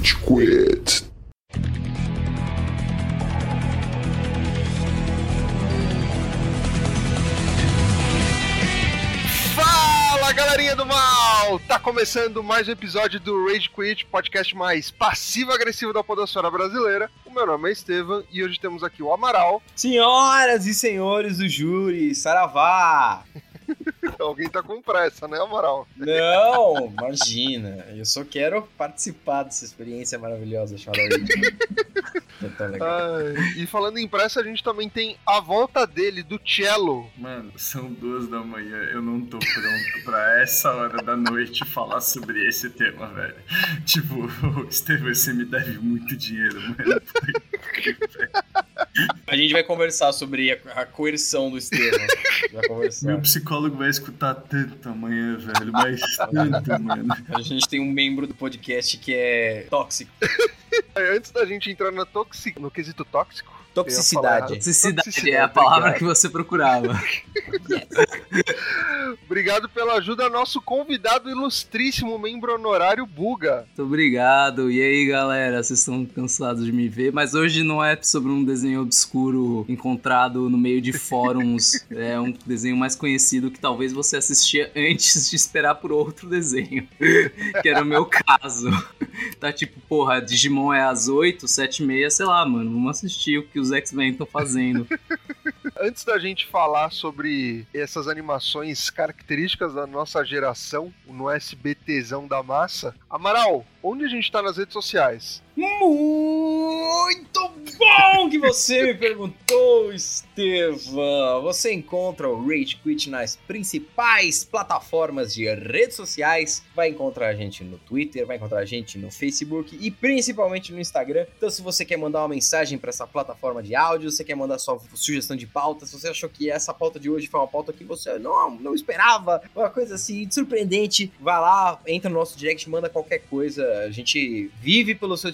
Rage Quit. Fala galerinha do mal! Tá começando mais um episódio do Rage Quit, podcast mais passivo-agressivo da podosfera brasileira. O meu nome é Estevam e hoje temos aqui o Amaral. Senhoras e senhores do júri, saravá! Alguém tá com pressa, né, Amaral? Não, imagina. Eu só quero participar dessa experiência maravilhosa chamada. Ai, e falando em pressa, a gente também tem a volta dele, do Cello. Mano, são duas da manhã, eu não tô pronto pra essa hora da noite falar sobre esse tema, velho. Tipo, Estevam, você me deve muito dinheiro, mano. A gente vai conversar sobre a, a coerção do Estevam. Meu psicólogo vai escutar tanto amanhã, velho, mas tanto, mano. A gente tem um membro do podcast que é tóxico. Antes da gente entrar na toxi... no quesito tóxico, Toxicidade. Toxicidade, Toxicidade, é a palavra obrigado. que você procurava. obrigado pela ajuda, nosso convidado ilustríssimo, membro honorário Buga. Muito obrigado. E aí, galera? Vocês estão cansados de me ver, mas hoje não é sobre um desenho obscuro encontrado no meio de fóruns. é um desenho mais conhecido que talvez você assistia antes de esperar por outro desenho. que era o meu caso. Tá tipo, porra, Digimon é às 8, 7 e meia, sei lá, mano. Vamos assistir o que os X-Men estão fazendo. Antes da gente falar sobre essas animações características da nossa geração, no SBTzão da massa, Amaral, onde a gente tá nas redes sociais? Muito bom que você me perguntou, Estevam. Você encontra o Rage Quit nas principais plataformas de redes sociais. Vai encontrar a gente no Twitter, vai encontrar a gente no Facebook e principalmente no Instagram. Então, se você quer mandar uma mensagem para essa plataforma de áudio, você quer mandar sua sugestão de pauta, se você achou que essa pauta de hoje foi uma pauta que você não, não esperava, uma coisa assim surpreendente, vai lá, entra no nosso direct, manda qualquer coisa. A gente vive pelo seu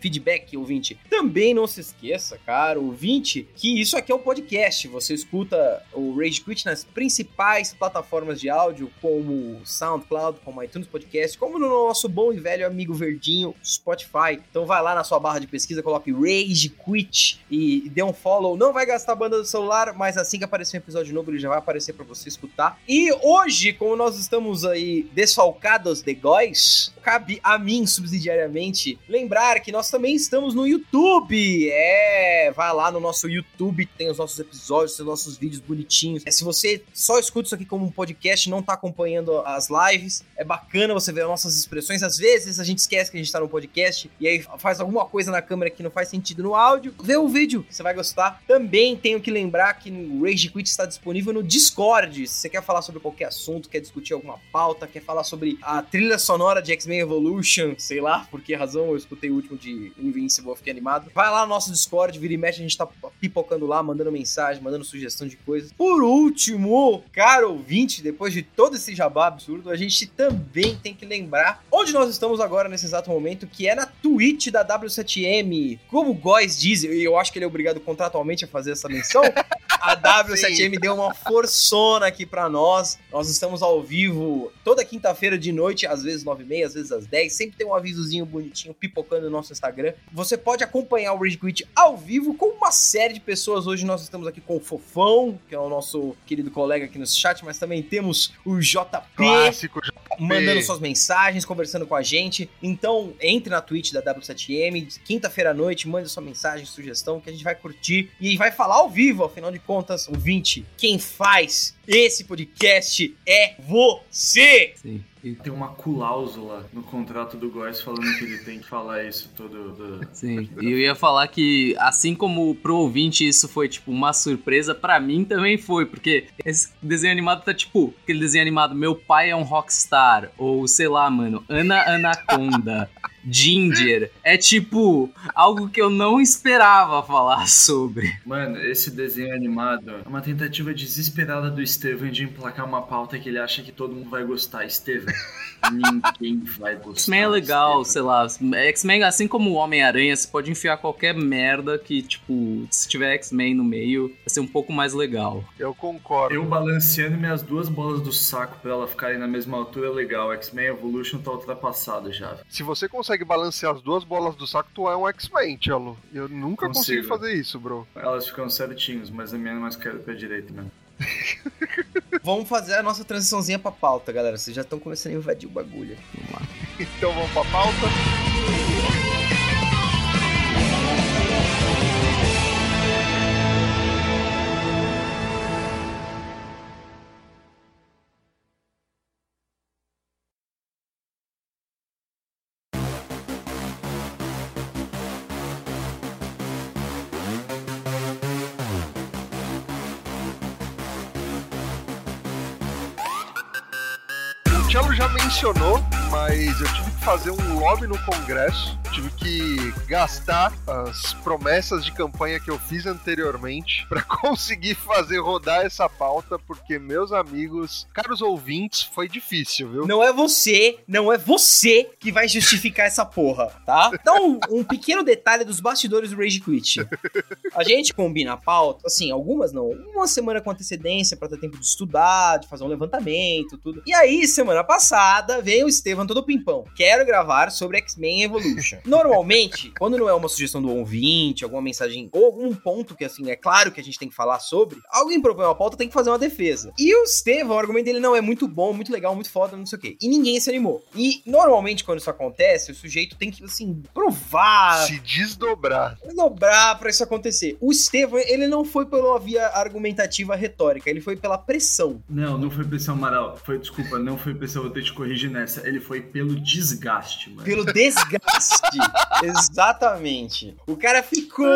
feedback, ouvinte. Também não se esqueça, cara, ouvinte, que isso aqui é um podcast. Você escuta o Rage Quit nas principais plataformas de áudio, como SoundCloud, como iTunes Podcast, como no nosso bom e velho amigo verdinho Spotify. Então vai lá na sua barra de pesquisa, coloque Rage Quit e dê um follow. Não vai gastar banda do celular, mas assim que aparecer um episódio novo, ele já vai aparecer pra você escutar. E hoje, como nós estamos aí desfalcados de góis, cabe a mim subsidiariamente lembrar que nós também estamos no YouTube. É, vai lá no nosso YouTube, tem os nossos episódios, tem os nossos vídeos bonitinhos. É, se você só escuta isso aqui como um podcast, não tá acompanhando as lives, é bacana você ver as nossas expressões. Às vezes a gente esquece que a gente tá no podcast e aí faz alguma coisa na câmera que não faz sentido no áudio. Vê o vídeo, você vai gostar. Também tenho que lembrar que o Rage Quit está disponível no Discord. Se você quer falar sobre qualquer assunto, quer discutir alguma pauta, quer falar sobre a trilha sonora de X-Men Evolution, sei lá por que razão eu escutei o último de Invincible, fiquei animado. Vai lá no nosso Discord, vira e mexe, a gente tá pipocando lá, mandando mensagem, mandando sugestão de coisas. Por último, caro ouvinte, depois de todo esse jabá absurdo, a gente também tem que lembrar onde nós estamos agora nesse exato momento, que é na Twitch da W7M. Como o Góis diz, e eu acho que ele é obrigado contratualmente a fazer essa menção, a W7M deu uma forçona aqui pra nós. Nós estamos ao vivo toda quinta-feira de noite, às vezes 9h30, às vezes às 10 Sempre tem um avisozinho bonitinho pipocando no nosso Instagram. Você pode acompanhar o Rage Quit ao vivo com uma série de pessoas. Hoje nós estamos aqui com o Fofão, que é o nosso querido colega aqui no chat, mas também temos o JP Clássico, JP. mandando suas mensagens, conversando com a gente. Então, entre na Twitch da W7M, quinta-feira à noite, mande sua mensagem, sugestão, que a gente vai curtir e vai falar ao vivo, afinal de contas, ouvinte, quem faz esse podcast é você! Sim. E- Tem uma cláusula no contrato do Góis falando que ele tem que falar isso todo. do- Sim, e eu ia falar que, assim como pro ouvinte isso foi, tipo, uma surpresa, pra mim também foi, porque esse desenho animado tá, tipo, aquele desenho animado, meu pai é um rockstar, ou sei lá, mano, Ana Anaconda, Ginger, é tipo, algo que eu não esperava falar sobre. Mano, esse desenho animado é uma tentativa desesperada do Steven de emplacar uma pauta que ele acha que todo mundo vai gostar. Steven, ninguém vai gostar. X-Men é legal, Steven. sei lá, X-Men, assim como o Homem-Aranha, você pode enfiar qualquer merda que, tipo, se tiver X-Men no meio, vai ser um pouco mais legal. Eu concordo. Eu balanceando minhas duas bolas do saco pra ela ficarem na mesma altura é legal. X-Men Evolution tá ultrapassado já. Se você consegue consegue balancear as duas bolas do saco, tu é um X-Men, Tchelo. Eu nunca consegui Consigo. fazer isso, bro. Elas ficam certinhos, mas a minha é mais pra direita mesmo. Vamos fazer a nossa transiçãozinha pra pauta, galera. Vocês já estão começando a invadir o bagulho. Vamos lá. Então vamos pra pauta. Mencionou, mas eu tive fazer um lobby no Congresso. Tive que gastar as promessas de campanha que eu fiz anteriormente para conseguir fazer rodar essa pauta, porque, meus amigos, caros ouvintes, foi difícil, viu? Não é você, não é você que vai justificar essa porra, tá? Então, um pequeno detalhe dos bastidores do Rage Quit. A gente combina a pauta, assim, algumas não, uma semana com antecedência pra ter tempo de estudar, de fazer um levantamento, tudo. E aí, semana passada, veio o Estevam todo pimpão. Quero gravar sobre X-Men Evolution. Normalmente, quando não é uma sugestão do ouvinte, alguma mensagem, ou algum ponto que, assim, é claro que a gente tem que falar sobre, alguém propõe uma pauta, tem que fazer uma defesa. E o Estevam, o argumento dele não é muito bom, muito legal, muito foda, não sei o quê. E ninguém se animou. E, normalmente, quando isso acontece, o sujeito tem que, assim, provar, Se desdobrar. dobrar pra isso acontecer. O Estevam, ele não foi pela via argumentativa retórica, ele foi pela pressão. Não, não foi pressão Amaral. Foi, desculpa, não foi pressão, vou ter que te corrigir nessa. Ele foi pelo desgaste, mano. Pelo desgaste. Exatamente. O cara ficou.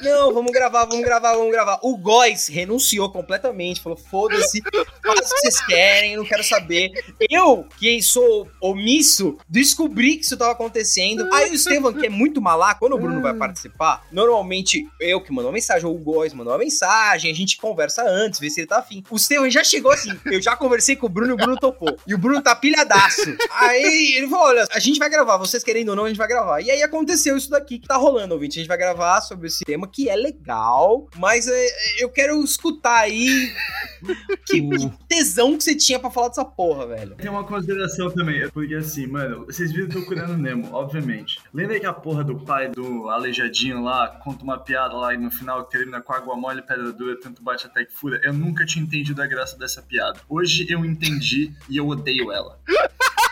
Não, vamos gravar, vamos gravar, vamos gravar. O Góis renunciou completamente. Falou: foda-se, faz o que vocês querem, não quero saber. Eu, que sou omisso, descobri que isso tava acontecendo. Aí o Estevam, que é muito malaco, quando o Bruno vai participar, normalmente eu que mando uma mensagem, ou o Góis mandou uma mensagem, a gente conversa antes, vê se ele tá afim. O Estevam já chegou assim. Eu já conversei com o Bruno e o Bruno topou. E o Bruno tá pilhadaço. Aí ele falou: olha, a gente vai gravar, vocês querendo ou não, a gente vai gravar. E aí aconteceu isso daqui que tá rolando, ouvinte. A gente vai gravar sobre esse tema que é legal, mas é, eu quero escutar aí que, que tesão que você tinha pra falar dessa porra, velho. Tem uma consideração também, porque assim, mano, vocês viram procurando Nemo, obviamente. Lembra que a porra do pai do aleijadinho lá conta uma piada lá e no final termina com água mole, pedra dura, tanto bate até que fura? Eu nunca tinha entendido a graça dessa piada. Hoje eu entendi e eu odeio ela.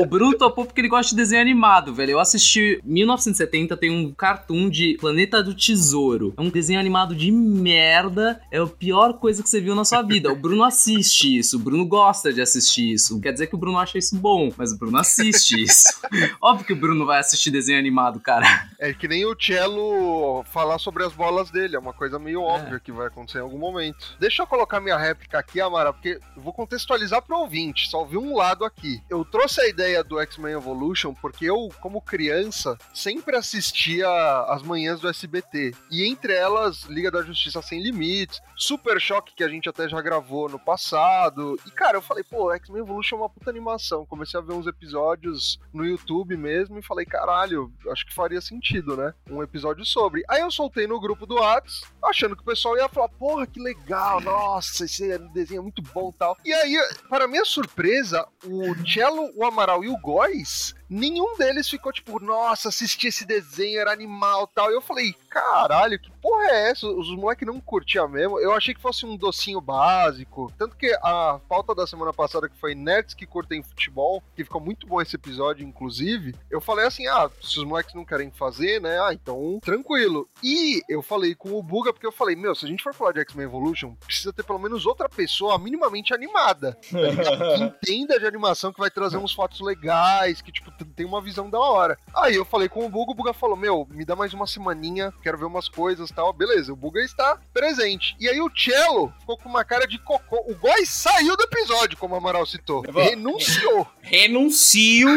O Bruno topou porque ele gosta de desenho animado, velho. Eu assisti 1970, tem um cartoon de Planeta do Tesouro. É um desenho animado de merda. É a pior coisa que você viu na sua vida. O Bruno assiste isso. O Bruno gosta de assistir isso. Quer dizer que o Bruno acha isso bom, mas o Bruno assiste isso. Óbvio que o Bruno vai assistir desenho animado, cara. É que nem o Cello falar sobre as bolas dele, é uma coisa meio óbvia que vai acontecer em algum momento. Deixa eu colocar minha réplica aqui, Amara, porque eu vou contextualizar pro ouvinte, só vi um lado aqui. Eu trouxe a ideia do X-Men Evolution porque eu, como criança, sempre assistia as manhãs do SBT. E entre elas, Liga da Justiça Sem Limites, Super Choque, que a gente até já gravou no passado. E, cara, eu falei, pô, X-Men Evolution é uma puta animação. Comecei a ver uns episódios no YouTube mesmo e falei, caralho, acho que faria sentido, né? Um episódio sobre. Aí eu soltei no grupo do Whats, achando que o pessoal ia falar, porra, que legal, nossa, esse desenho é muito bom tal. E aí, para minha surpresa, o Cello, o Amaral e o Góis, nenhum deles ficou tipo, nossa, assisti esse desenho, era animal e tal. E eu falei, caralho, que porra é essa? Os moleques não curtiam mesmo. Eu achei que fosse um docinho básico. Tanto que a pauta da semana passada, que foi Nerds que curtem futebol, que ficou muito bom esse episódio, inclusive, eu falei assim: ah, se os moleques não querem fazer, né? Ah, então tranquilo. E eu falei com o Buga, porque eu falei, meu, se a gente for falar de X-Men Evolution, precisa ter pelo menos outra pessoa minimamente animada. que entenda de animação, que vai trazer uns fotos legais, que, tipo, tem uma visão da hora. Aí eu falei com o Buga, o Buga falou: Meu, me dá mais uma semaninha, quero ver umas coisas e tal. Beleza, o Buga está presente. E aí o Cello ficou com uma cara de cocô. O Góis saiu do episódio, como o Amaral citou. Vou- Renunciou. Renuncio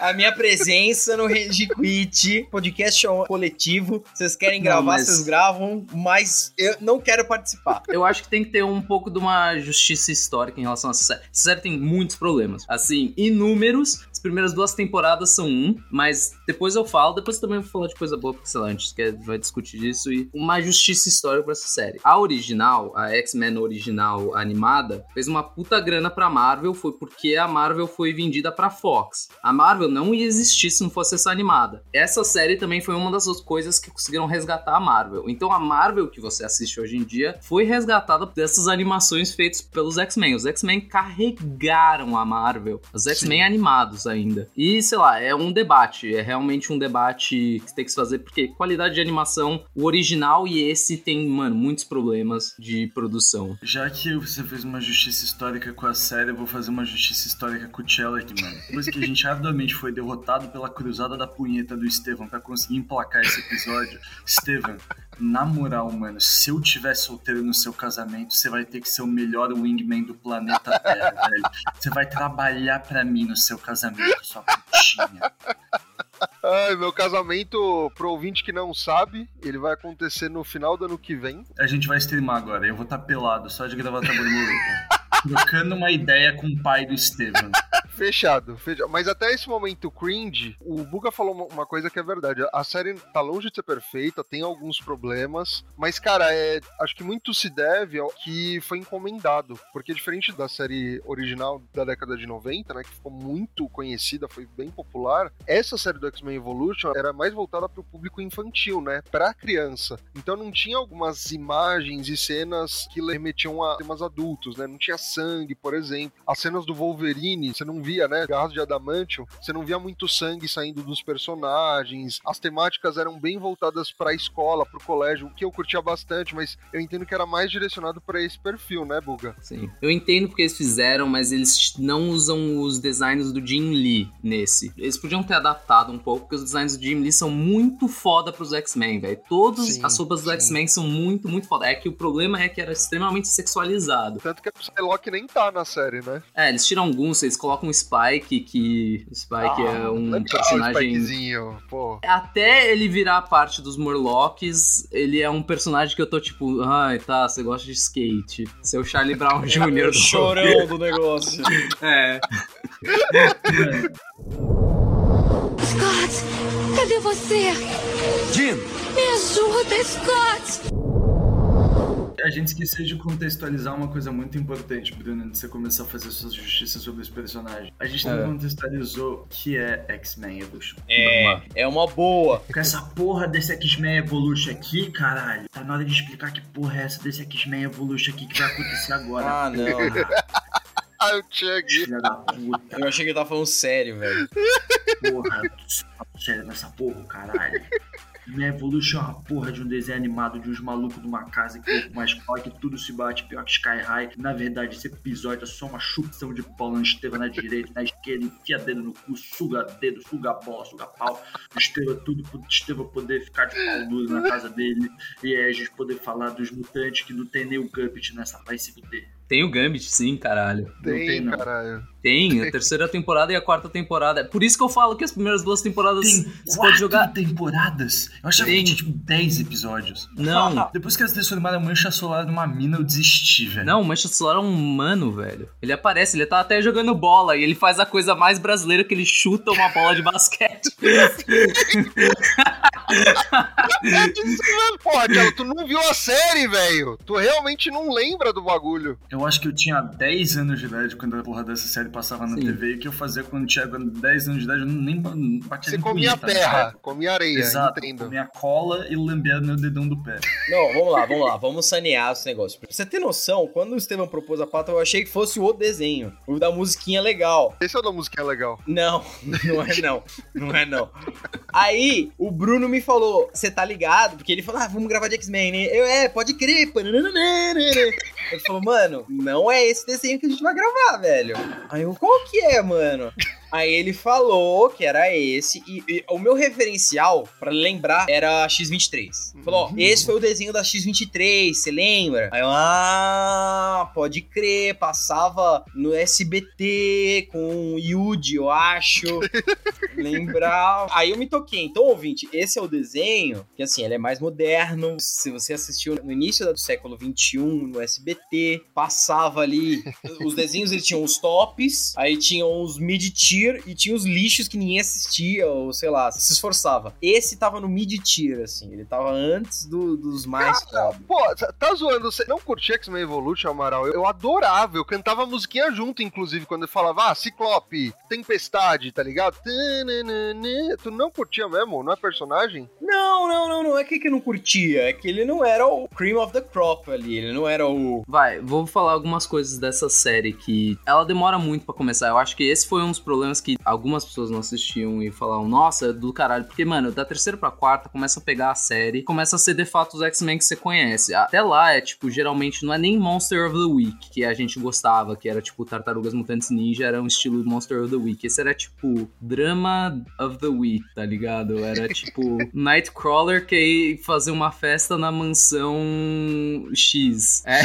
a minha presença no Rage Quit. Podcast coletivo. Vocês querem Não, gravar, mas- vocês gravam, mas eu não quero participar. Eu acho que tem que ter um pouco de uma justiça histórica em relação a essa série. Essa série tem muitos problemas. Assim, inúmeros. As primeiras duas temporadas temporadas são um, mas depois eu falo, depois também vou falar de coisa boa, porque sei lá, a gente quer, vai discutir isso e uma justiça histórica pra essa série. A original, a X-Men original animada, fez uma puta grana pra Marvel, foi porque a Marvel foi vendida pra Fox. A Marvel não ia existir se não fosse essa animada. Essa série também foi uma das coisas que conseguiram resgatar a Marvel. Então a Marvel que você assiste hoje em dia foi resgatada dessas animações feitas pelos X-Men. Os X-Men carregaram a Marvel. Os X-Men animados ainda. E, sei lá, é um debate. É realmente um debate que tem que se fazer, porque qualidade de animação, o original e esse tem, mano, muitos problemas de produção. Já que você fez uma justiça histórica com a série, eu vou fazer uma justiça histórica com o Chelek, mano. Depois que a gente arduamente foi derrotado pela cruzada da punheta do Estevam para conseguir emplacar esse episódio, Estevam, na moral, mano, se eu tiver solteiro no seu casamento, você vai ter que ser o melhor wingman do planeta Terra, velho. Você vai trabalhar para mim no seu casamento, sua putinha. Ai, meu casamento, pro ouvinte que não sabe, ele vai acontecer no final do ano que vem. A gente vai streamar agora, eu vou estar tá pelado, só de gravar borboleta. Trocando uma ideia com o pai do Estevam. Fechado, fechado. Mas até esse momento cringe, o Buga falou uma coisa que é verdade. A série tá longe de ser perfeita, tem alguns problemas, mas, cara, é, acho que muito se deve ao que foi encomendado. Porque diferente da série original da década de 90, né, que ficou muito conhecida, foi bem popular, essa série do X-Men Evolution era mais voltada para o público infantil, né, pra criança. Então não tinha algumas imagens e cenas que remetiam a temas adultos, né, não tinha sangue, por exemplo. As cenas do Wolverine, você não via, né, garras de adamantium, você não via muito sangue saindo dos personagens. As temáticas eram bem voltadas para a escola, para o colégio, o que eu curtia bastante, mas eu entendo que era mais direcionado para esse perfil, né, Buga? Sim. Eu entendo porque eles fizeram, mas eles não usam os designs do Jim Lee nesse. Eles podiam ter adaptado um pouco, porque os designs do Jim Lee são muito foda pros X-Men, velho. Todas as roupas do X-Men são muito, muito foda. É que o problema é que era extremamente sexualizado. Tanto que a Psylocke nem tá na série, né? É, eles tiram alguns, eles colocam Spike, que o Spike ah, é um legal, personagem. Pô. Até ele virar parte dos Morlocks, ele é um personagem que eu tô tipo, ai, tá, você gosta de skate. Seu Charlie Brown Jr. É o chorão do negócio. é. Scott, cadê você? Jim! Me ajuda, Scott! A gente esqueceu de contextualizar uma coisa muito importante, Bruno, antes de você começar a fazer suas justiças sobre esse personagem. A gente não é. contextualizou que é X-Men Evolution. É, é uma boa. Com essa porra desse X-Men Evolution aqui, caralho, tá na hora de explicar que porra é essa desse X-Men Evolution aqui que vai acontecer agora. Ah, não. Ah, o Chug. Eu achei que ele tava falando sério, velho. Porra, sério nessa porra, caralho. Minha Evolution é uma porra de um desenho animado de uns malucos de uma casa que mais pau que tudo se bate pior que Sky High. Na verdade, esse episódio é só uma chupação de pau na Estevam na direita, na esquerda, enfia dedo no cu, suga dedo, suga bola, suga pau. Estevam tudo pro Estevam poder ficar de pau duro na casa dele. E aí a gente poder falar dos mutantes que não tem nem o Gambit nessa, vai se fuder. Tem o Gambit, sim, caralho. Tem, não tem não. caralho. Tem, a terceira temporada e a quarta temporada. É por isso que eu falo que as primeiras duas temporadas tem você pode jogar. temporadas? Eu achava tem. que tinha tipo 10 episódios. Não. Depois que eles transformaram a Mancha Solar numa mina, eu desisti, velho. Não, o Mancha Solar é um humano, velho. Ele aparece, ele tá até jogando bola e ele faz a coisa mais brasileira que ele chuta uma bola de basquete. Porra, tu não viu a série, velho. Tu realmente não lembra do bagulho. Eu acho que eu tinha 10 anos de idade quando a porra dessa série passava na Sim. TV. E o que eu fazia quando tinha 10 anos de idade, eu nem batia Você comia punheta, terra, né? comia areia, Exato, entendo. comia cola e lambia no dedão do pé. Não, vamos lá, vamos lá. Vamos sanear esse negócio. Pra você ter noção, quando o Estevam propôs a pauta, eu achei que fosse o desenho. O da musiquinha legal. Esse é o da musiquinha legal. Não, não é não. Não é não. Aí, o Bruno me falou, você tá ligado? Porque ele falou, ah, vamos gravar de X-Men, né? Eu, é, pode crer. Ele falou, mano, não é esse desenho que a gente vai gravar, velho. Aí eu, qual que é, mano? Aí ele falou que era esse, e, e o meu referencial, para lembrar, era X23. Falou, ó, esse foi o desenho da X23, você lembra? Aí eu, ah, pode crer, passava no SBT com o eu acho. Lembrar. Aí eu me toquei. Então, ouvinte, esse é o desenho, que assim, ele é mais moderno. Se você assistiu no início do século 21 no SBT, passava ali. Os desenhos eles tinham os tops, aí tinham os mid-tier tier e tinha os lixos que ninguém assistia, ou sei lá, se esforçava. Esse tava no mid-tier, assim, ele tava antes do- dos mais Cara, pô, tá zoando, você não curtia X-Men Evolution, Amaral? Eu, eu adorava, eu cantava a musiquinha junto, inclusive, quando ele falava, ah, Ciclope, Tempestade, tá ligado? Tu não curtia mesmo? Não é personagem? Não, não, não, não é que que eu não curtia, é que ele não era o cream of the crop ali, ele não era o... Vai, vou falar algumas coisas dessa série que ela demora muito pra começar. Eu acho que esse foi um dos problemas que algumas pessoas não assistiam e falavam, nossa, é do caralho. Porque, mano, da terceira pra quarta começa a pegar a série, começa a ser de fato os X-Men que você conhece. Até lá é tipo, geralmente não é nem Monster of the Week que a gente gostava, que era tipo Tartarugas Mutantes Ninja, era um estilo Monster of the Week. Esse era tipo Drama of the Week, tá ligado? Era tipo Nightcrawler que ia fazer uma festa na mansão X. É.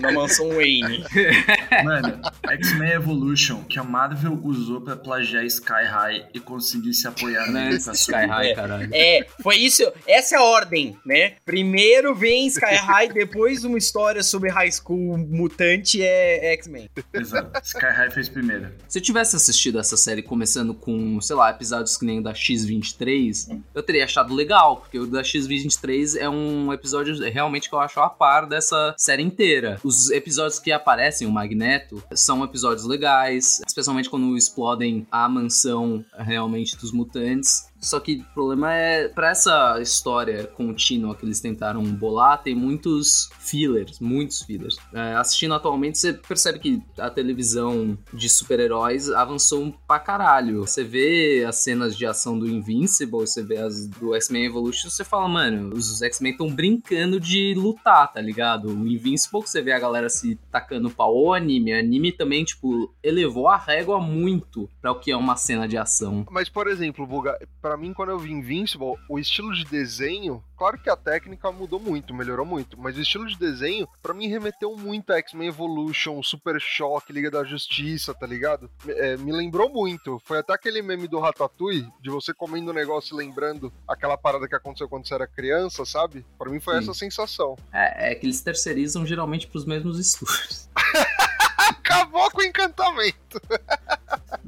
Na mansão Wayne. Mano, X-Men Evolution, que a Marvel usou pra plagiar Sky High e conseguir se apoiar é nele pra Sky. High, caralho. É, foi isso. Essa é a ordem, né? Primeiro vem Sky High, depois uma história sobre High School mutante é X-Men. Exato. Sky High fez primeiro. Se eu tivesse assistido essa série começando com, sei lá, episódios que nem o da X23, eu teria achado legal, porque o da X23 é um episódio realmente que eu acho a par dessa série inteira. Os episódios que aparecem o Magneto são episódios legais, especialmente quando explodem a mansão realmente dos mutantes. Só que o problema é, pra essa história contínua que eles tentaram bolar, tem muitos fillers, muitos fillers. É, assistindo atualmente, você percebe que a televisão de super-heróis avançou pra caralho. Você vê as cenas de ação do Invincible, você vê as do X-Men Evolution, você fala, mano, os X-Men estão brincando de lutar, tá ligado? O Invincible, você vê a galera se tacando pau, o anime, o anime também, tipo, elevou a régua muito pra o que é uma cena de ação. Mas, por exemplo, Buga, pra mim, quando eu vi Invincible, o estilo de desenho, claro que a técnica mudou muito, melhorou muito, mas o estilo de desenho, pra mim, remeteu muito a X-Men Evolution, Super Choque, Liga da Justiça, tá ligado? É, me lembrou muito. Foi até aquele meme do Ratatouille, de você comendo um negócio e lembrando aquela parada que aconteceu quando você era criança, sabe? Pra mim foi Sim. essa sensação. É, é que eles terceirizam geralmente pros mesmos estúdios. Acabou com o encantamento.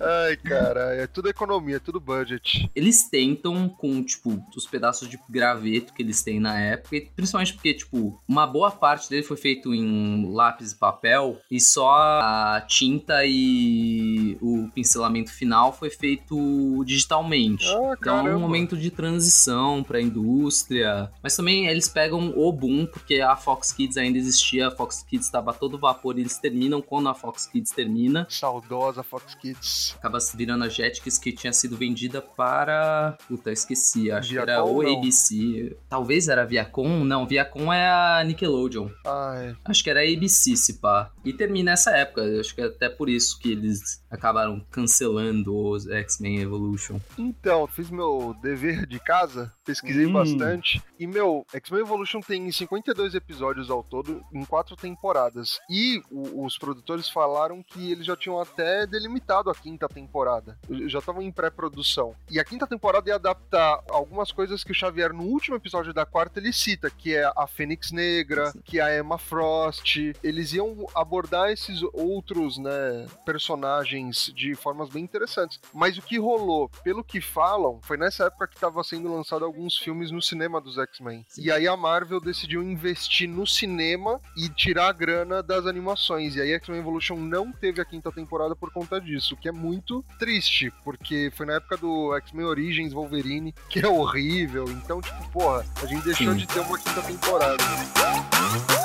Ai, caralho, é tudo economia, é tudo budget. Eles tentam com, tipo, os pedaços de graveto que eles têm na época, principalmente porque, tipo, uma boa parte dele foi feito em lápis e papel, e só a tinta e o pincelamento final foi feito digitalmente. Ah, Então é um momento de transição pra indústria. Mas também eles pegam o boom, porque a Fox Kids ainda existia, a Fox Kids estava todo vapor e eles terminam quando a Fox Kids termina. Saudosa Fox Kids. Acaba virando a Jetix que tinha sido vendida para. Puta, esqueci. Acho que era Viacom, o? ABC. Talvez era a Viacom. Não, Viacom é a Nickelodeon. Ai, Acho que era a ABC, se pá. E termina essa época. Acho que é até por isso que eles acabaram cancelando os X-Men Evolution. Então, fiz meu dever de casa, pesquisei Hum. bastante. E, meu, X-Men Evolution tem 52 episódios ao todo, em quatro temporadas. E o- os produtores falaram que eles já tinham até delimitado a quinta temporada. Já estavam em pré-produção. E a quinta temporada ia adaptar algumas coisas que o Xavier, no último episódio da quarta, ele cita, que é a Fênix Negra, que é a Emma Frost. Eles iam abordar esses outros, né, personagens de formas bem interessantes. Mas o que rolou, pelo que falam, foi nessa época que estava sendo lançado alguns filmes no cinema dos X-Men. E aí a Marvel decidiu investir no cinema e tirar a grana das animações. E aí X-Men Evolution não teve a quinta temporada por conta disso, o que é muito triste, porque foi na época do X-Men Origins Wolverine, que é horrível. Então, tipo, porra, a gente deixou Sim. de ter uma quinta temporada.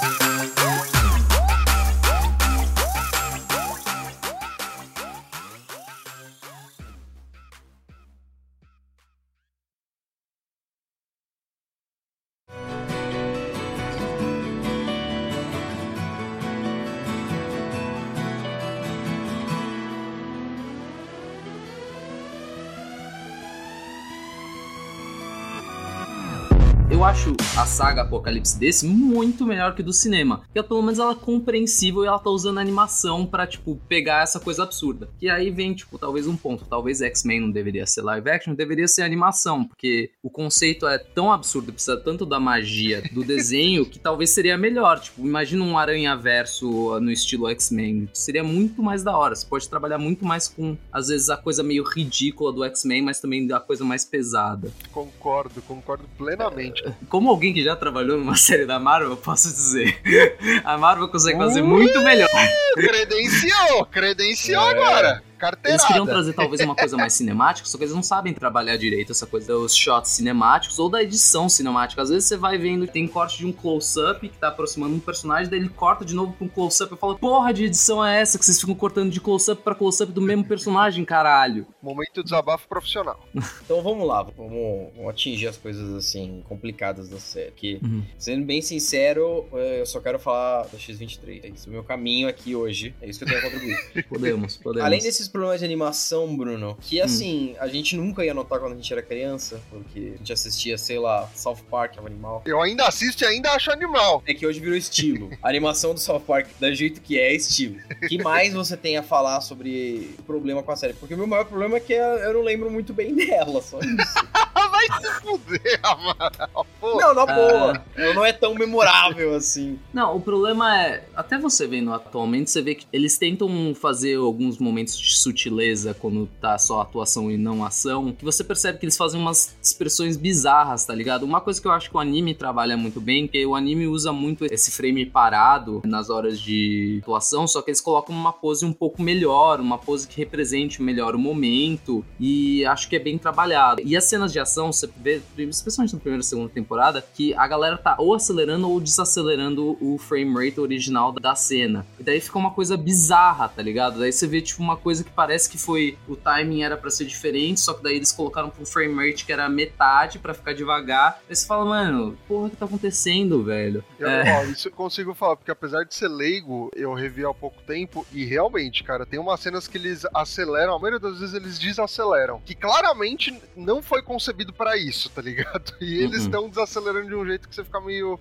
Acho a saga Apocalipse desse muito melhor que do cinema. Porque pelo menos ela é compreensível e ela tá usando animação pra, tipo, pegar essa coisa absurda. E aí vem, tipo, talvez um ponto. Talvez X-Men não deveria ser live action, deveria ser animação. Porque o conceito é tão absurdo, precisa tanto da magia do desenho, que talvez seria melhor. Tipo, imagina um aranha-verso no estilo X-Men. Seria muito mais da hora. Você pode trabalhar muito mais com, às vezes, a coisa meio ridícula do X-Men, mas também a coisa mais pesada. Concordo, concordo plenamente. Como alguém que já trabalhou numa série da Marvel, eu posso dizer. A Marvel consegue fazer muito melhor. Credenciou! Credenciou agora! Carteirada. Eles queriam trazer talvez uma coisa mais cinemática, só que eles não sabem trabalhar direito essa coisa dos shots cinemáticos ou da edição cinemática. Às vezes você vai vendo tem corte de um close-up que tá aproximando um personagem, daí ele corta de novo pra um close-up e fala: Porra de edição é essa que vocês ficam cortando de close-up pra close-up do mesmo personagem, caralho? Momento desabafo profissional. Então vamos lá, vamos, vamos atingir as coisas assim complicadas da série. Que, Uhum. sendo bem sincero, eh, eu só quero falar da X23. É isso o meu caminho aqui hoje. É isso que eu tenho a contribuir. Podemos, podemos. Além desses problemas de animação, Bruno, que assim, a gente nunca ia notar quando a gente era criança, porque a gente assistia, sei lá, South Park, é um animal. Eu ainda assisto e ainda acho animal. É que hoje virou estilo. A animação do South Park, do jeito que é, é estilo. O que mais você tem a falar sobre problema com a série? Porque o meu maior problema é que eu não lembro muito bem dela, só isso. Vai se fuder, Amaral. Pô, Não, na boa. Ela não é tão memorável assim. Não, o problema é, até você vendo atualmente, você vê que eles tentam fazer alguns momentos de sutileza quando tá só atuação e não ação, que você percebe que eles fazem umas expressões bizarras, tá ligado? Uma coisa que eu acho que o anime trabalha muito bem, que o anime usa muito esse frame parado nas horas de atuação, só que eles colocam uma pose um pouco melhor, uma pose que represente melhor o momento, e acho que é bem trabalhado. E as cenas de ação, você vê, especialmente na primeira e segunda temporada, que a galera tá ou acelerando ou desacelerando o frame rate original da cena. E daí fica uma coisa bizarra, tá ligado? Daí você vê, tipo, uma coisa que parece que foi. O timing era pra ser diferente, só que daí eles colocaram pra um frame rate que era metade pra ficar devagar. Aí você fala, mano, porra, o que tá acontecendo, velho? Eu, É. ó, isso eu consigo falar, porque apesar de ser leigo, eu revi há pouco tempo e realmente, cara, tem umas cenas que eles aceleram, a maioria das vezes eles desaceleram, que claramente não foi concebido pra isso, tá ligado? E eles Uhum. estão desacelerando de um jeito que você fica meio.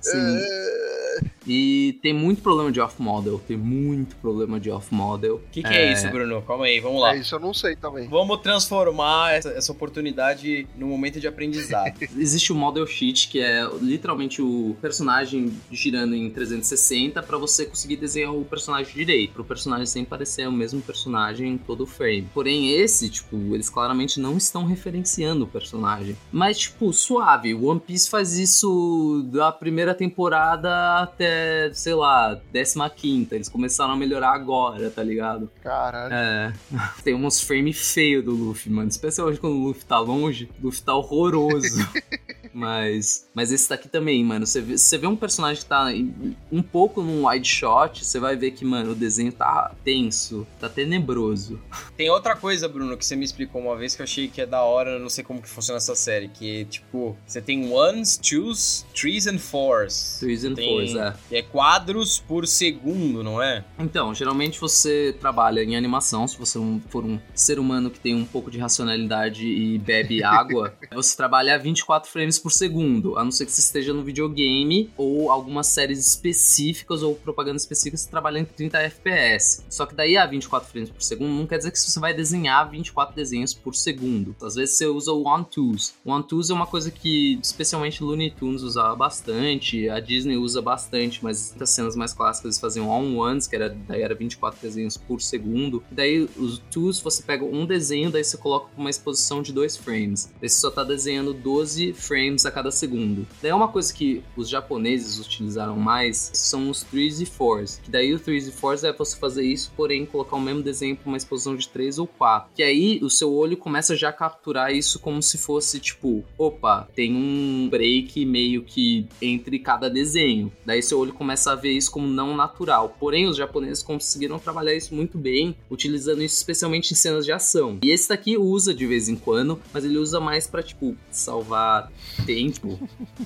Sim. É, E tem muito problema de off-model, tem muito problema de off-model. O que, que é. isso, Bruno? Calma aí, vamos lá. É isso, eu não sei também. Vamos transformar essa, essa oportunidade num momento de aprendizado. Existe o model sheet, que é literalmente o personagem girando em 360 pra você conseguir desenhar o personagem direito, pro personagem sempre parecer o mesmo personagem em todo o frame. Porém, esse, tipo, eles claramente não estão referenciando o personagem. Mas, tipo, suave. One Piece faz isso da primeira temporada até, sei lá, 15 Eles começaram a melhorar agora, tá ligado? Caralho. É. Tem uns frames feios do Luffy, mano. Especialmente quando o Luffy tá longe. O Luffy tá horroroso. mas, mas esse daqui também, mano. Você vê, você vê um personagem que tá um pouco num wide shot, você vai ver que, mano, o desenho tá tenso, tá tenebroso. Tem outra coisa, Bruno, que você me explicou uma vez que eu achei que é da hora, eu não sei como que funciona essa série, que tipo, você tem ones, twos, threes and fours. Threes and Tem- fours, é. é quadros por segundo, não é? Então, geralmente você trabalha em animação, se você for um ser humano que tem um pouco de racionalidade e bebe água, você trabalha a 24 frames por segundo, a não ser que você esteja no videogame ou algumas séries específicas ou propaganda específica você trabalha em 30 FPS. Só que daí a 24 frames por segundo não quer dizer que você vai desenhar 24 desenhos por segundo. Às vezes você usa o one-twos. O one-twos é uma coisa que especialmente Looney Tunes usava bastante, a Disney usa bastante, mas as cenas mais clássicas eles faziam on-ones, que era, daí era 24 desenhos por segundo. Daí os twos você pega um desenho, daí você coloca uma exposição de dois frames. Daí você só tá desenhando 12 frames a cada segundo. Daí é uma coisa que os japoneses utilizaram mais, são os threes e fours. Que daí o threes e fours é você fazer isso, porém colocar o mesmo desenho pra uma exposição de 3 ou 4. Que aí o seu olho começa já a capturar isso como se fosse tipo, opa, tem um break meio que entre cada desenho. Daí seu olho começa a ver isso como não natural. Porém, os japoneses conseguiram trabalhar isso muito bem, utilizando isso especialmente em cenas de ação. E esse daqui usa de vez em quando, mas ele usa mais pra tipo salvar tempo.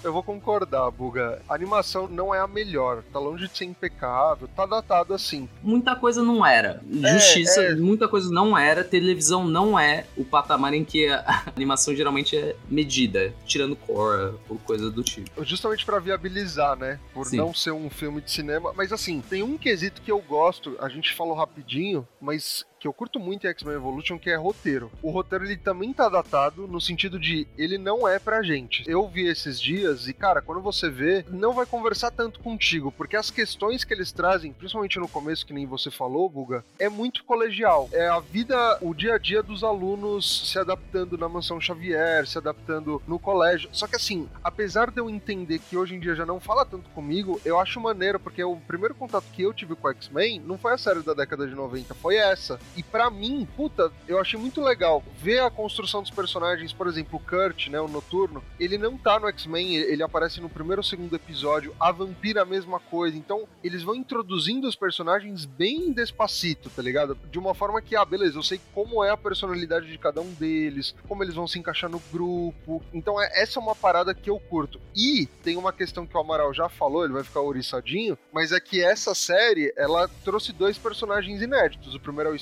Eu vou concordar, Buga. A animação não é a melhor, tá longe de ser impecável, tá datado assim. Muita coisa não era. Justiça, é, é... muita coisa não era. Televisão não é o patamar em que a animação geralmente é medida, tirando core ou coisa do tipo. Justamente para viabilizar, né? Por Sim. não ser um filme de cinema. Mas assim, tem um quesito que eu gosto, a gente falou rapidinho, mas que eu curto muito em X-Men Evolution, que é roteiro. O roteiro ele também tá datado no sentido de ele não é pra gente. Eu vi esses dias e, cara, quando você vê, não vai conversar tanto contigo, porque as questões que eles trazem, principalmente no começo, que nem você falou, Buga, é muito colegial. É a vida, o dia a dia dos alunos se adaptando na mansão Xavier, se adaptando no colégio. Só que assim, apesar de eu entender que hoje em dia já não fala tanto comigo, eu acho maneiro, porque o primeiro contato que eu tive com X-Men não foi a série da década de 90, foi essa. E para mim, puta, eu achei muito legal ver a construção dos personagens, por exemplo, o Kurt, né, o Noturno, ele não tá no X-Men, ele aparece no primeiro ou segundo episódio, a Vampira a mesma coisa. Então, eles vão introduzindo os personagens bem despacito, tá ligado? De uma forma que, ah, beleza, eu sei como é a personalidade de cada um deles, como eles vão se encaixar no grupo. Então, é, essa é uma parada que eu curto. E tem uma questão que o Amaral já falou, ele vai ficar oriçadinho, mas é que essa série, ela trouxe dois personagens inéditos. O primeiro é o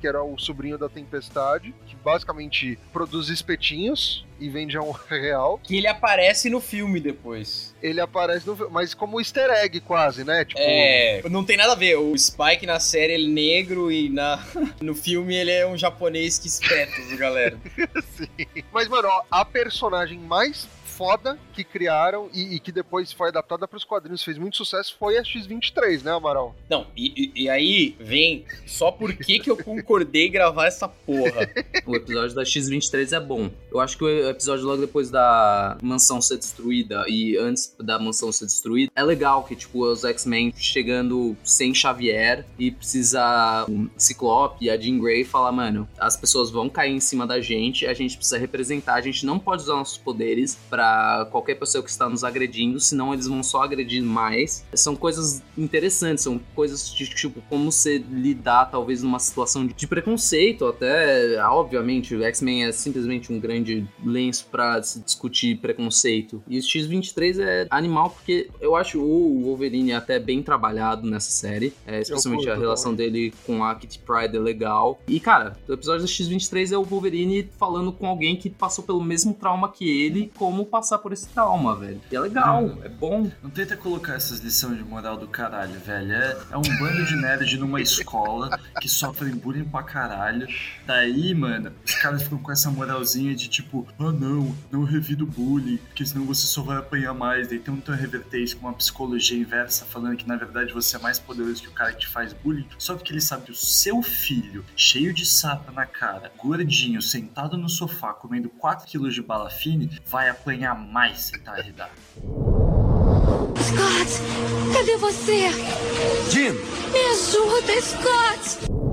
Que era o sobrinho da Tempestade, que basicamente produz espetinhos e vende a um real. Que ele aparece no filme depois. Ele aparece no filme, mas como easter egg quase, né? Tipo... É, não tem nada a ver. O Spike na série ele é negro e na, no filme ele é um japonês que espeta, galera. Sim. Mas, mano, ó, a personagem mais foda que criaram e, e que depois foi adaptada para os quadrinhos, fez muito sucesso, foi a X-23, né, Amaral? Não, e, e, aí vem só por que, que eu concordei gravar essa porra. o episódio da X-23 é bom. Eu acho que o episódio logo depois da mansão ser destruída e antes da mansão ser destruída é legal, que tipo, os X-Men chegando sem Xavier e precisa o Ciclope e a Jean Grey falar, mano, as pessoas vão cair em cima da gente, a gente precisa representar, a gente não pode usar nossos poderes para para qualquer pessoa que está nos agredindo, senão eles vão só agredir mais. São coisas interessantes, são coisas de tipo como você lidar talvez numa situação de preconceito, até obviamente o X-Men é simplesmente um grande lenço para se discutir preconceito. E o X23 é animal porque eu acho o Wolverine até bem trabalhado nessa série, é, especialmente a relação também. dele com a Kitty Pryde é legal. E cara, o episódio do X23 é o Wolverine falando com alguém que passou pelo mesmo trauma que ele, como passar por esse trauma, velho. E é legal, hum. é bom. Não tenta colocar essas lições de moral do caralho, velho. É, é um bando de nerd numa escola que sofrem bullying pra caralho. Daí, mano, os caras ficam com essa moralzinha de tipo, ah não, não revido bullying, porque senão você só vai apanhar mais. Daí tentam reverter isso com uma psicologia inversa, falando que na verdade você é mais poderoso que o cara que te faz bullying, só porque ele sabe que o seu filho, cheio de sapa na cara, gordinho, sentado no sofá, comendo 4 quilos de bala fine, vai apanhar ganhar mais sem tarde Scott, cadê você? Jim! Me ajuda, Scott!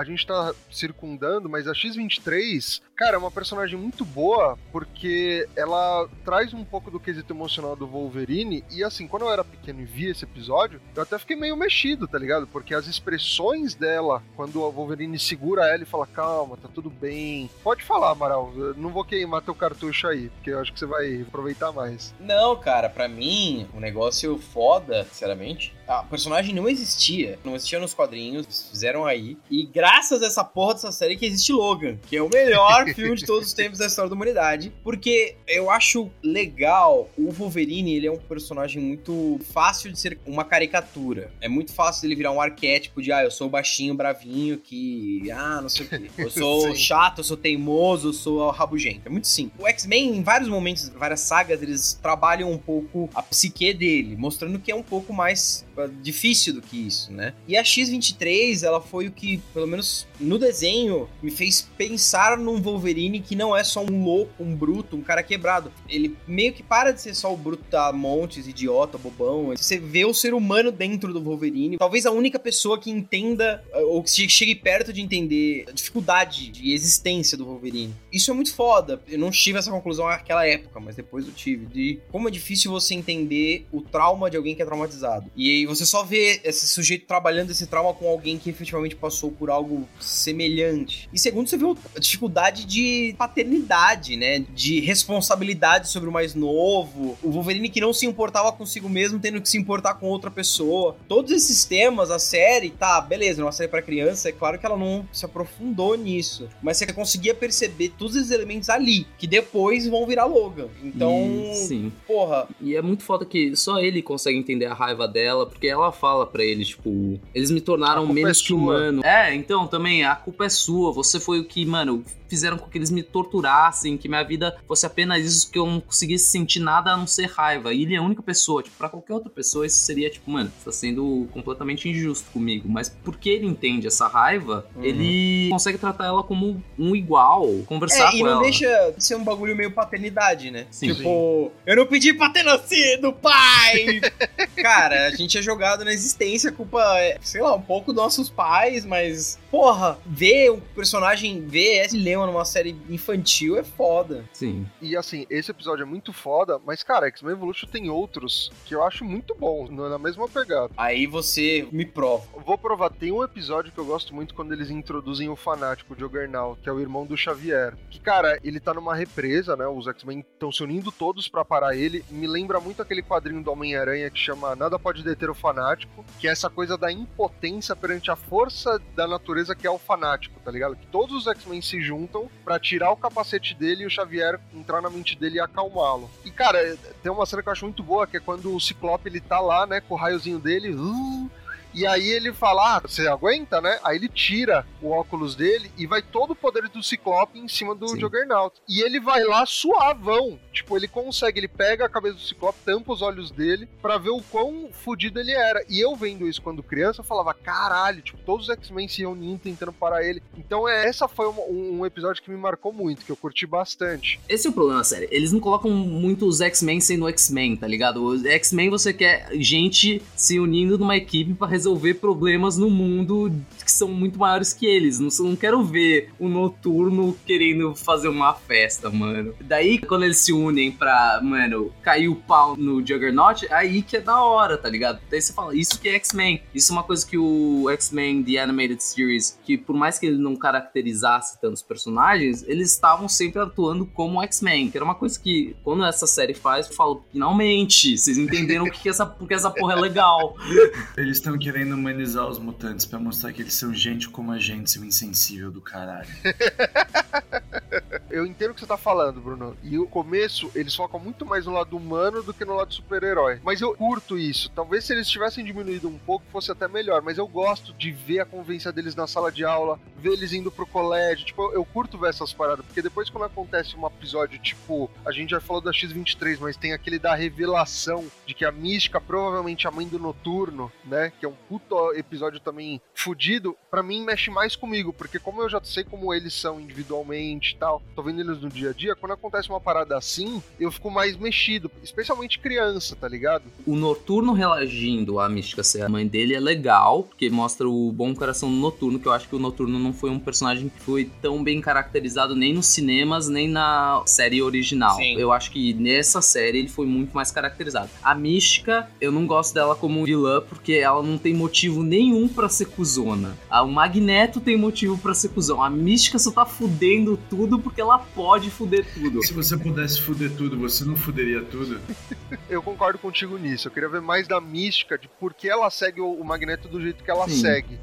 A gente tá circundando, mas a X-23, cara, é uma personagem muito boa porque ela traz um pouco do quesito emocional do Wolverine. E assim, quando eu era pequeno e vi esse episódio, eu até fiquei meio mexido, tá ligado? Porque as expressões dela, quando o Wolverine segura ela e fala, calma, tá tudo bem. Pode falar, Amaral, não vou queimar teu cartucho aí, porque eu acho que você vai aproveitar mais. Não, cara, para mim, um negócio foda, sinceramente, a personagem não existia. Não existia nos quadrinhos, fizeram aí. E graças a essa porra dessa série que existe Logan, que é o melhor filme de todos os tempos da história da humanidade. Porque eu acho legal, o Wolverine, ele é um personagem muito fácil de ser uma caricatura. É muito fácil ele virar um arquétipo de, ah, eu sou baixinho, bravinho, que, ah, não sei o quê. Eu sou chato, eu sou teimoso, eu sou rabugento. É muito simples. O X-Men, em vários momentos, várias sagas, eles trabalham um pouco a psique dele, mostrando que é um pouco mais difícil do que isso, né? E a X-23, ela foi o que, pelo menos no desenho, me fez pensar num Wolverine que não é só um louco, um bruto, um cara quebrado. Ele meio que para de ser só o bruto da Montes, idiota, bobão. Você vê o ser humano dentro do Wolverine. Talvez a única pessoa que entenda, ou que chegue perto de entender a dificuldade de existência do Wolverine. Isso é muito foda. Eu não tive essa conclusão naquela época, mas depois eu tive. De como é difícil você entender o trauma de alguém que é traumatizado. E aí você só vê esse sujeito trabalhando esse trauma com alguém que efetivamente passou por algo semelhante. E segundo, você vê a dificuldade de paternidade, né? De responsabilidade sobre o mais novo. O Wolverine que não se importava consigo mesmo, tendo que se importar com outra pessoa. Todos esses temas, a série, tá, beleza, uma série para criança, é claro que ela não se aprofundou nisso. Mas você conseguia perceber todos esses elementos ali, que depois vão virar Logan. Então, E- sim. porra, E é muito foda que só ele consegue entender a raiva dela, porque ela fala pra ele, tipo, eles me tornaram culpa menos é que humano. É, então também, a culpa é sua. Você foi o que, mano, fizeram com que eles me torturassem, que minha vida fosse apenas isso, que eu não conseguisse sentir nada a não ser raiva. E ele é a única pessoa, tipo, pra qualquer outra pessoa, isso seria, tipo, mano, você tá sendo completamente injusto comigo. Mas porque ele entende essa raiva, Uhum. ele consegue tratar ela como um igual, conversar É, e com não ela. deixa de ser um bagulho meio paternidade, né? Sim. tipo, eu não pedi pra ter nascido, pai! Cara, a gente é jogado na existência, culpa é, sei lá, um pouco dos nossos pais, mas, porra, ver o personagem, ver esse Leon numa série infantil é foda. Sim. E assim, esse episódio é muito foda, mas cara, X-Men Evolution tem outros que eu acho muito bons, na mesma pegada. Aí você me prova. Vou provar, tem um episódio que eu gosto muito quando eles introduzem o fanático, o Juggernaut, que é o irmão do Xavier. Que, cara, ele tá numa represa, né? Os X-Men estão se unindo todos pra parar ele. Me lembra muito aquele quadrinho do Homem-Aranha que chama Nada Pode Deter o Fanático, que é essa coisa da impotência perante a força da natureza que é o fanático, tá ligado? Que todos os X-Men se juntam pra tirar o capacete dele e o Xavier entrar na mente dele e acalmá-lo. E, cara, tem uma cena que eu acho muito boa, que é quando o Ciclope ele tá lá, né, com o raiozinho dele, uh, e aí ele fala, ah, você aguenta, né? Aí ele tira o óculos dele e vai todo o poder do Ciclope em cima do Sim. Juggernaut. E ele vai lá suavão. Tipo, ele consegue, ele pega a cabeça do Ciclope, tampa os olhos dele pra ver o quão fodido ele era. E eu vendo isso quando criança, eu falava, caralho, tipo, todos os X-Men se reunindo tentando parar ele. Então, é, essa foi um, um episódio que me marcou muito, que eu curti bastante. Esse é o problema, sério. Eles não colocam muito os X-Men sendo X-Men, tá ligado? X-Men você quer gente se unindo numa equipe pra resolver problemas no mundo que são muito maiores que eles. Não, não quero ver o Noturno querendo fazer uma festa, mano. Daí, quando eles se unem pra, mano, cair o pau no Juggernaut, aí que é da hora, tá ligado? Daí você fala, isso que é X-Men. Isso é uma coisa que o X-Men The Animated Series, que por mais que ele não caracterizasse tantos personagens, eles estavam sempre atuando como X-Men, que era uma coisa que, quando essa série faz, eu falo, finalmente, vocês entenderam o que que essa, porque essa porra é legal. Eles estão querendo humanizar os mutantes pra mostrar que eles são gente como a gente, seu insensível do caralho. Eu entendo o que você tá falando, Bruno. E o começo, eles focam muito mais no lado humano do que no lado super-herói. Mas eu curto isso. Talvez se eles tivessem diminuído um pouco, fosse até melhor. Mas eu gosto de ver a convivência deles na sala de aula, ver eles indo pro colégio. Tipo, eu, curto ver essas paradas. Porque depois, quando acontece um episódio, tipo, a gente já falou da X-23, mas tem aquele da revelação de que a mística, provavelmente a mãe do noturno, né? Que é um puto episódio também fudido, pra mim mexe mais comigo. Porque como eu já sei como eles são individualmente e tal, tô vendo eles no dia a dia, quando acontece uma parada assim, eu fico mais mexido. Especialmente criança, tá ligado? O Noturno reagindo à Mística ser a mãe dele é legal, porque mostra o bom coração do Noturno, que eu acho que o Noturno não foi um personagem que foi tão bem caracterizado nem nos cinemas, nem na série original. Sim. Eu acho que nessa série ele foi muito mais caracterizado. A Mística, eu não gosto dela como vilã, porque ela não tem motivo nenhum pra ser cuzona. A- O Magneto tem motivo pra ser cuzão. A Mística só tá fudendo tudo porque ela pode fuder tudo. Se você pudesse fuder tudo, você não fuderia tudo? Eu concordo contigo nisso. Eu queria ver mais da mística de por que ela segue o, Magneto do jeito que ela Sim. segue.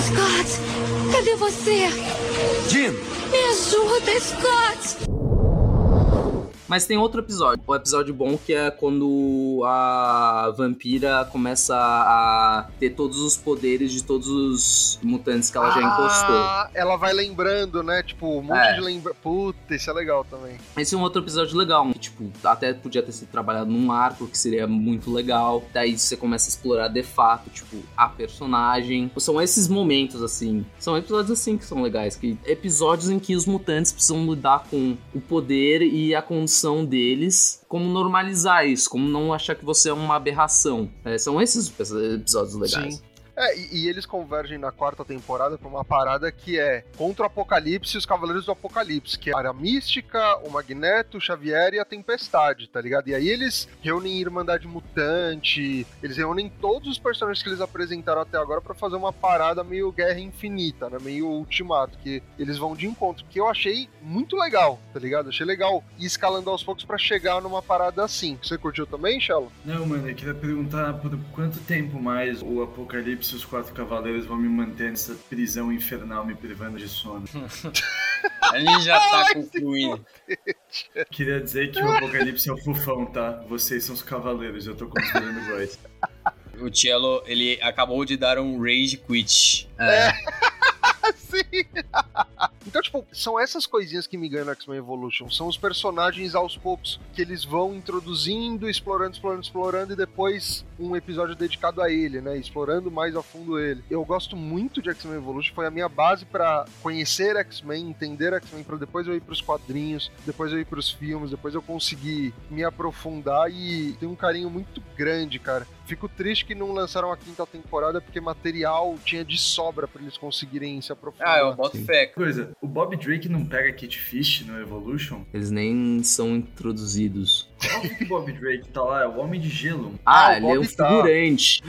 Scott, cadê você? Jean, Me ajuda, Scott! Mas tem outro episódio, um episódio bom que é quando a vampira começa a ter todos os poderes de todos os mutantes que ela já encostou. Ah, ela vai lembrando, né? Tipo, um monte É. de lembra. Puta, isso é legal também. Esse é um outro episódio legal, que, tipo, até podia ter sido trabalhado num arco, que seria muito legal. Daí você começa a explorar de fato, tipo, a personagem. São esses momentos, assim. São episódios assim que são legais. Que episódios em que os mutantes precisam lidar com o poder e a condição deles. Como normalizar isso, como não achar que você é uma aberração. É, são esses episódios legais. Sim. É, e, e eles convergem na quarta temporada pra uma parada que é contra o Apocalipse e os Cavaleiros do Apocalipse, que é a Mística, o Magneto, o Xavier e a Tempestade, tá ligado? E aí eles reúnem Irmandade Mutante, eles reúnem todos os personagens que eles apresentaram até agora pra fazer uma parada meio Guerra Infinita, né? Meio Ultimato, que eles vão de encontro, que eu achei muito legal, tá ligado? Achei legal ir escalando aos poucos pra chegar numa parada assim. Você curtiu também, Shallow? Não, mano, eu queria perguntar por quanto tempo mais o Apocalipse e os Quatro Cavaleiros vão me manter nessa prisão infernal me privando de sono. A gente já tá concluindo. Queria dizer que o Apocalipse é o fofão, tá? Vocês são os cavaleiros, eu tô considerando o Royce. O Cello, ele acabou de dar um rage quit. É, Sim! Então, tipo, são essas coisinhas que me ganham no X-Men Evolution. São os personagens aos poucos que eles vão introduzindo, explorando, explorando, explorando, e depois um episódio dedicado a ele, né? Explorando mais a fundo ele. Eu gosto muito de X-Men Evolution, foi a minha base pra conhecer X-Men, entender X-Men, pra depois eu ir pros quadrinhos, depois eu ir pros filmes, depois eu conseguir me aprofundar e tem um carinho muito grande, cara. Fico triste que não lançaram a quinta temporada porque material tinha de sobra pra eles conseguirem se aprofundar. Ah, eu boto fé. Coisa, o Bob Drake não pega Kit Fish no Evolution? eles nem são introduzidos. Óbvio que o Bob Drake tá lá, é o Homem de Gelo. Ah, Ah, o ele é um tá. figurante.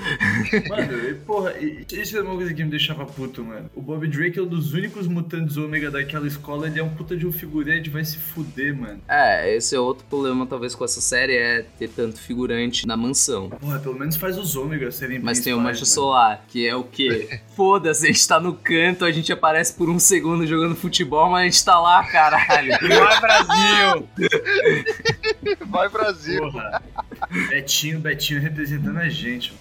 Mano, e, porra, e- isso é uma coisa que me deixava puto, mano. O Bob Drake é um dos únicos mutantes ômega daquela escola, ele é um puta de um figurante, vai se fuder, mano. É, esse é outro problema, talvez, com essa série, é ter tanto figurante na mansão. Porra, pelo menos faz os ômegas serem Mas tem o Mancha. Solar, que é o quê? Foda-se, a gente tá no canto, a gente aparece por um segundo jogando futebol, mas a gente tá lá, caralho. Vai, Brasil! Vai, Brasil! Porra. Betinho, Betinho representando a gente.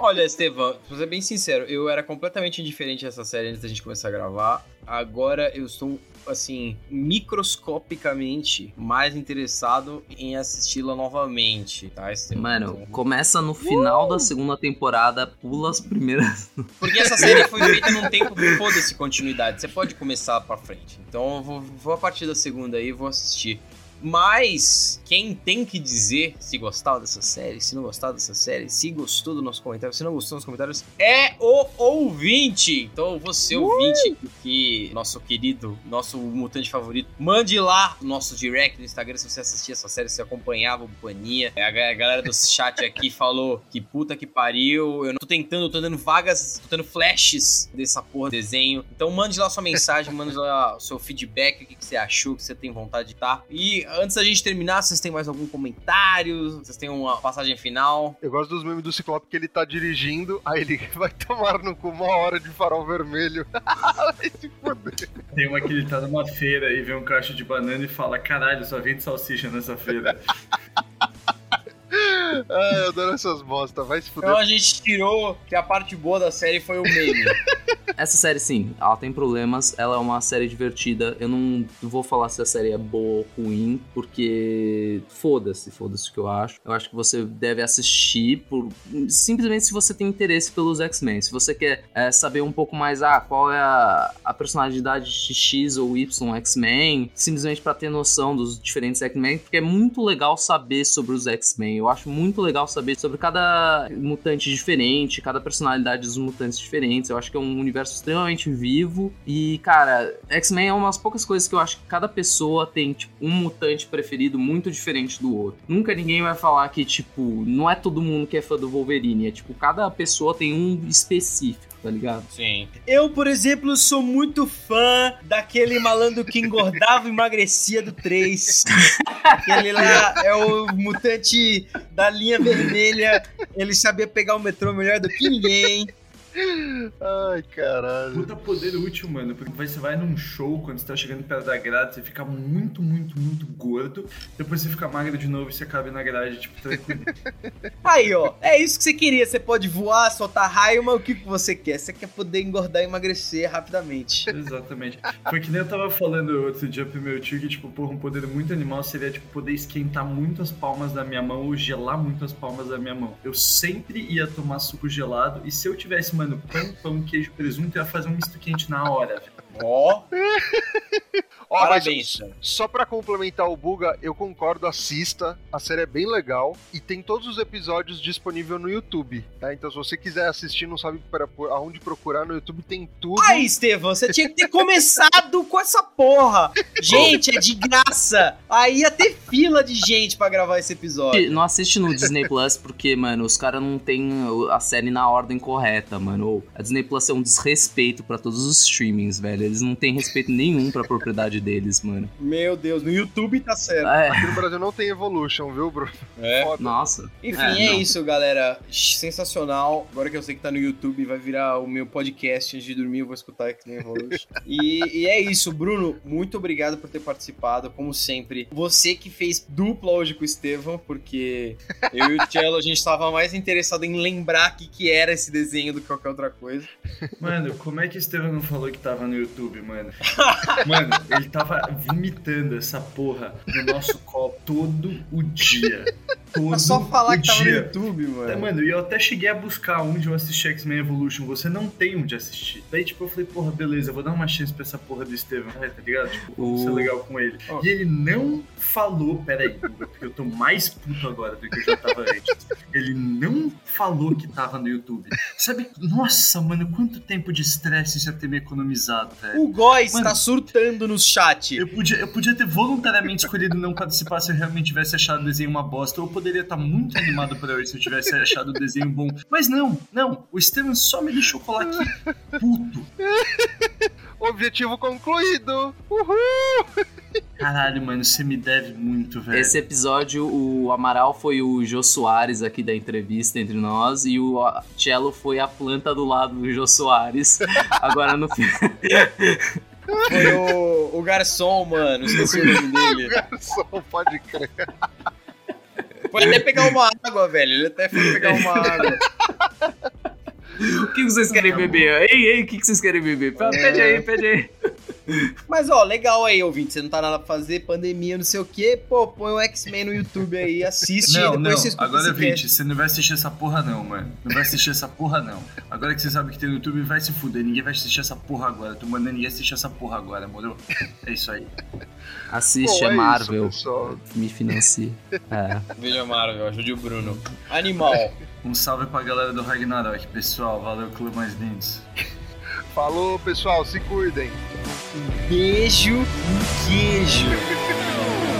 Olha, Estevam, pra ser bem sincero, eu era completamente indiferente a essa série antes da gente começar a gravar. Agora eu estou, assim, microscopicamente mais interessado em assisti-la novamente, tá, Estevam? Mano, começa no final da segunda temporada, pula as primeiras. Porque essa série foi feita num tempo que foda-se continuidade. Você pode começar pra frente. Então eu vou, vou a partir da segunda aí e vou assistir. Mas quem tem que dizer se gostar dessa série, se não gostar dessa série, se gostou do nosso comentário, se não gostou dos comentários, é o ouvinte. Então você ouvinte que nosso querido, nosso mutante favorito, mande lá no nosso direct no Instagram se você assistia essa série, se acompanhava o a galera do chat aqui falou que puta que pariu, eu não tô tentando, eu tô dando vagas, tô dando flashes dessa porra de desenho. Então mande lá sua mensagem, mande lá o seu feedback, o que, que você achou, o que você tem vontade de estar. E antes da gente terminar, vocês têm mais algum comentário? Vocês têm uma passagem final? Eu gosto dos memes do Ciclope que ele tá dirigindo, aí ele vai tomar no cu uma hora de farol vermelho. vai se foder. Tem uma que ele tá numa feira e vê um cacho de banana e fala: caralho, só vende salsicha nessa feira. Ah, eu adoro essas bosta, vai se Então fuder. a gente tirou que a parte boa da série foi o meme. Essa série, sim, ela tem problemas, ela é uma série divertida. Eu não vou falar se a série é boa ou ruim, porque foda-se, foda-se o que eu acho. Eu acho que você deve assistir por simplesmente se você tem interesse pelos X-Men. Se você quer é, saber um pouco mais, ah, qual é a, a personalidade de X ou Y X-Men, simplesmente pra ter noção dos diferentes X-Men, porque é muito legal saber sobre os X-Men. Eu acho muito legal saber sobre cada mutante diferente, cada personalidade dos mutantes diferentes. Eu acho que é um universo extremamente vivo. E, cara, X-Men é umas poucas coisas que eu acho que cada pessoa tem, tipo, um mutante preferido muito diferente do outro. Nunca ninguém vai falar que, tipo, não é todo mundo que é fã do Wolverine. É tipo, cada pessoa tem um específico. Tá ligado? Sim. Eu, por exemplo, sou muito fã daquele malandro que engordava e emagrecia do 3. Aquele lá é o mutante da linha vermelha. Ele sabia pegar o metrô melhor do que ninguém. Ai, caralho. Puta poder útil, mano. Porque você vai num show, quando você tá chegando perto da grade, você fica muito, muito, muito gordo. Depois você fica magro de novo e você cabe na grade, tipo, tranquilo. Aí, ó. É isso que você queria. Você pode voar, soltar raio, mas o que que você quer? Você quer poder engordar e emagrecer rapidamente. Exatamente. Foi que nem eu tava falando outro dia pro meu tio que, tipo, porra, um poder muito animal seria, tipo, poder esquentar muito as palmas da minha mão ou gelar muito as palmas da minha mão. Eu sempre ia tomar suco gelado e se eu tivesse, mano, pão, pão, queijo, presunto, eu ia fazer um misto quente na hora. Ó. Ó, mas Parabéns. Só pra complementar o Buga, eu concordo, assista. A série é bem legal e tem todos os episódios disponíveis no YouTube, tá? Então se você quiser assistir, não sabe pra, por- aonde procurar no YouTube, tem tudo. Ai, Estevão, você tinha que ter começado com essa porra. Gente, é de graça. Aí ia ter fila de gente pra gravar esse episódio. Não assiste no Disney Plus porque, mano, os caras não têm a série na ordem correta, mano. Ou A Disney Plus é um desrespeito pra todos os streamings, velho. Eles não têm respeito nenhum pra propriedade deles, mano. Meu Deus, no YouTube tá certo. É, Aqui no Brasil não tem Evolution, viu, Bruno? É. Foda. nossa. Enfim, É, é, isso, galera. Sensacional. Agora que eu sei que tá no YouTube, vai virar o meu podcast antes de dormir. Eu vou escutar aqui no Evolution. e, e é isso, Bruno. Muito obrigado por ter participado, como sempre. Você que fez dupla hoje com o Estevão, porque eu e o Cello a gente tava mais interessado em lembrar o que, que era esse desenho do que qualquer outra coisa. Mano, como é que o Estevam não falou que tava no YouTube, mano? Mano, ele tava vomitando essa porra no nosso copo todo o dia. Todo É só falar o que tava no dia. YouTube, É, mano. mano, e eu até cheguei a buscar onde eu assisti X-Men Evolution. Você não tem onde assistir. Daí, tipo, eu falei, porra, beleza, eu vou dar uma chance pra essa porra do Estevam, é, tá ligado? Tipo, vou ser legal com ele. Ó. E ele não falou, peraí, porque eu tô mais puto agora do que eu já tava antes. Ele não falou que tava no YouTube. Sabe, nossa, mano, quanto tempo de estresse isso ia ter me economizado, velho. O Góis Mano. tá surtando no chat. Eu podia, eu podia ter voluntariamente escolhido não participar se eu realmente tivesse achado o desenho uma bosta. Ou eu poderia estar muito animado pra hoje se eu tivesse achado o desenho bom. Mas não, não. O Steven só me deixou colar aqui puto. Objetivo concluído! Uhul! Caralho, mano, você me deve muito, velho. Esse episódio, o Amaral foi o Jô Soares aqui da entrevista entre nós e o Cello foi a planta do lado do Jô Soares. Agora no fim. Foi o, o garçom, mano. Esqueci o nome dele. Só pode crer. Foi até pegar uma água, velho. Ele até foi pegar uma água. O que vocês querem beber? Ei, ei, o que vocês querem beber? Pede aí, pede aí. Mas, ó, legal aí, ouvinte. Você não tá nada pra fazer, pandemia, não sei o quê. Pô, põe o X-Men no YouTube aí, assiste. Não, e depois não, agora esse vinte, cast. você não vai assistir essa porra não, mano. Não vai assistir essa porra não. Agora que você sabe que tem no YouTube, vai se fuder. Ninguém vai assistir essa porra agora. Tô mandando ninguém assistir essa porra agora, moro? É isso aí. Assiste, Bom, é é Marvel. isso. Me financia. É. Veja Marvel, ajude o Bruno. Animal. Um salve pra galera do Ragnarok, pessoal. Valeu, Clube Mais Lindos. Falou, pessoal, se cuidem. Beijo e queijo.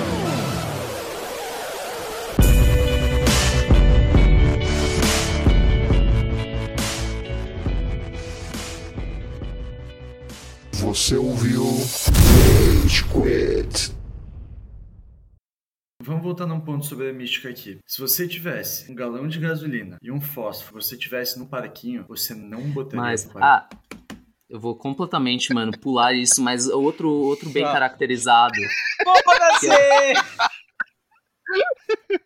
Você ouviu Rage Quit. Vamos voltar num ponto sobre a mística aqui. Se você tivesse um galão de gasolina e um fósforo, você tivesse no parquinho, você não botaria Mas, no parquinho. ah, eu vou completamente, mano, pular isso, mas outro, outro bem caracterizado. Vou nascer! É